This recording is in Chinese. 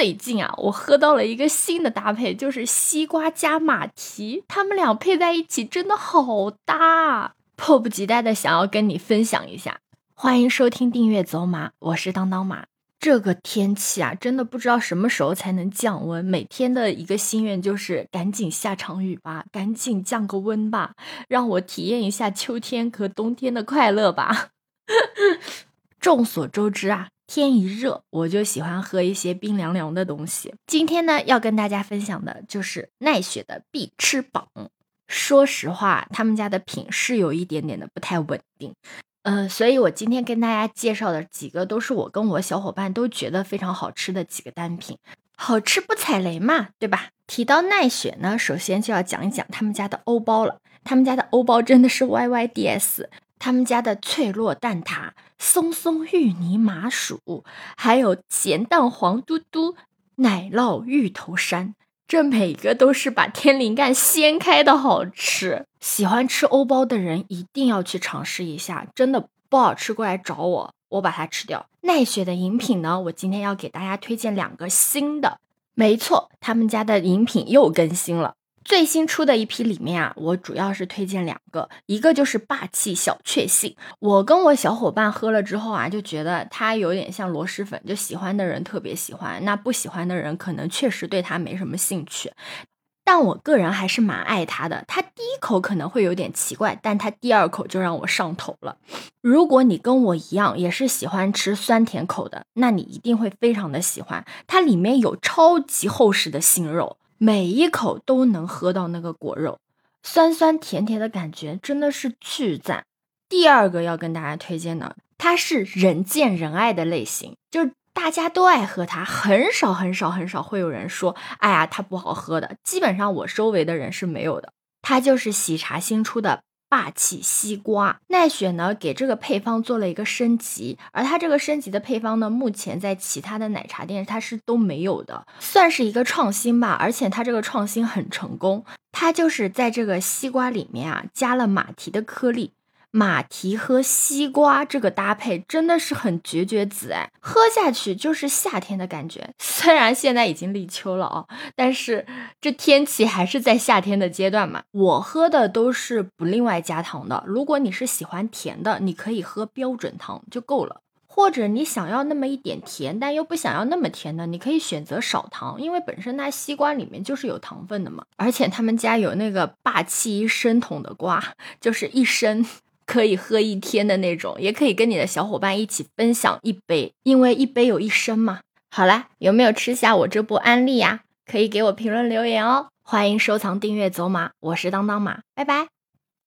最近啊，我喝到了一个新的搭配，就是西瓜加马蹄，它们俩配在一起真的好搭，啊迫不及待的想要跟你分享一下。欢迎收听订阅走马，我是当当马。这个天气啊，真的不知道什么时候才能降温。每天的一个心愿就是赶紧下场雨吧，赶紧降个温吧，让我体验一下秋天和冬天的快乐吧。众所周知啊，天一热我就喜欢喝一些冰凉凉的东西。今天呢，要跟大家分享的就是奈雪的必吃榜。说实话，他们家的品是有一点点的不太稳定。呃，所以我今天跟大家介绍的几个都是我跟我小伙伴都觉得非常好吃的几个单品，好吃不踩雷嘛，对吧？提到奈雪呢，首先就要讲一讲他们家的欧包了。他们家的欧包真的是 Y Y D S，他们家的脆酪蛋挞、松松芋泥麻薯，还有咸蛋黄嘟嘟、奶酪芋头山。这每个都是把天灵盖掀开的好吃，喜欢吃欧包的人一定要去尝试一下，真的不好吃过来找我，我把它吃掉。奈雪的饮品呢，我今天要给大家推荐两个新的，没错，他们家的饮品又更新了。最新出的一批里面啊，我主要是推荐两个，一个就是霸气小确幸。我跟我小伙伴喝了之后啊，就觉得它有点像螺蛳粉，就喜欢的人特别喜欢，那不喜欢的人可能确实对它没什么兴趣。但我个人还是蛮爱它的。它第一口可能会有点奇怪，但它第二口就让我上头了。如果你跟我一样也是喜欢吃酸甜口的，那你一定会非常的喜欢。它里面有超级厚实的杏肉。每一口都能喝到那个果肉，酸酸甜甜的感觉真的是巨赞。第二个要跟大家推荐的，它是人见人爱的类型，就是大家都爱喝它，很少很少很少会有人说，哎呀它不好喝的，基本上我周围的人是没有的。它就是喜茶新出的。霸气西瓜奈雪呢，给这个配方做了一个升级，而它这个升级的配方呢，目前在其他的奶茶店它是都没有的，算是一个创新吧。而且它这个创新很成功，它就是在这个西瓜里面啊，加了马蹄的颗粒。马蹄和西瓜这个搭配真的是很绝绝子哎，喝下去就是夏天的感觉。虽然现在已经立秋了哦，但是这天气还是在夏天的阶段嘛。我喝的都是不另外加糖的。如果你是喜欢甜的，你可以喝标准糖就够了。或者你想要那么一点甜，但又不想要那么甜的，你可以选择少糖，因为本身它西瓜里面就是有糖分的嘛。而且他们家有那个霸气一升桶的瓜，就是一升。可以喝一天的那种，也可以跟你的小伙伴一起分享一杯，因为一杯有一生嘛。好啦，有没有吃下我这波安利呀？可以给我评论留言哦。欢迎收藏、订阅走马，我是当当马，拜拜。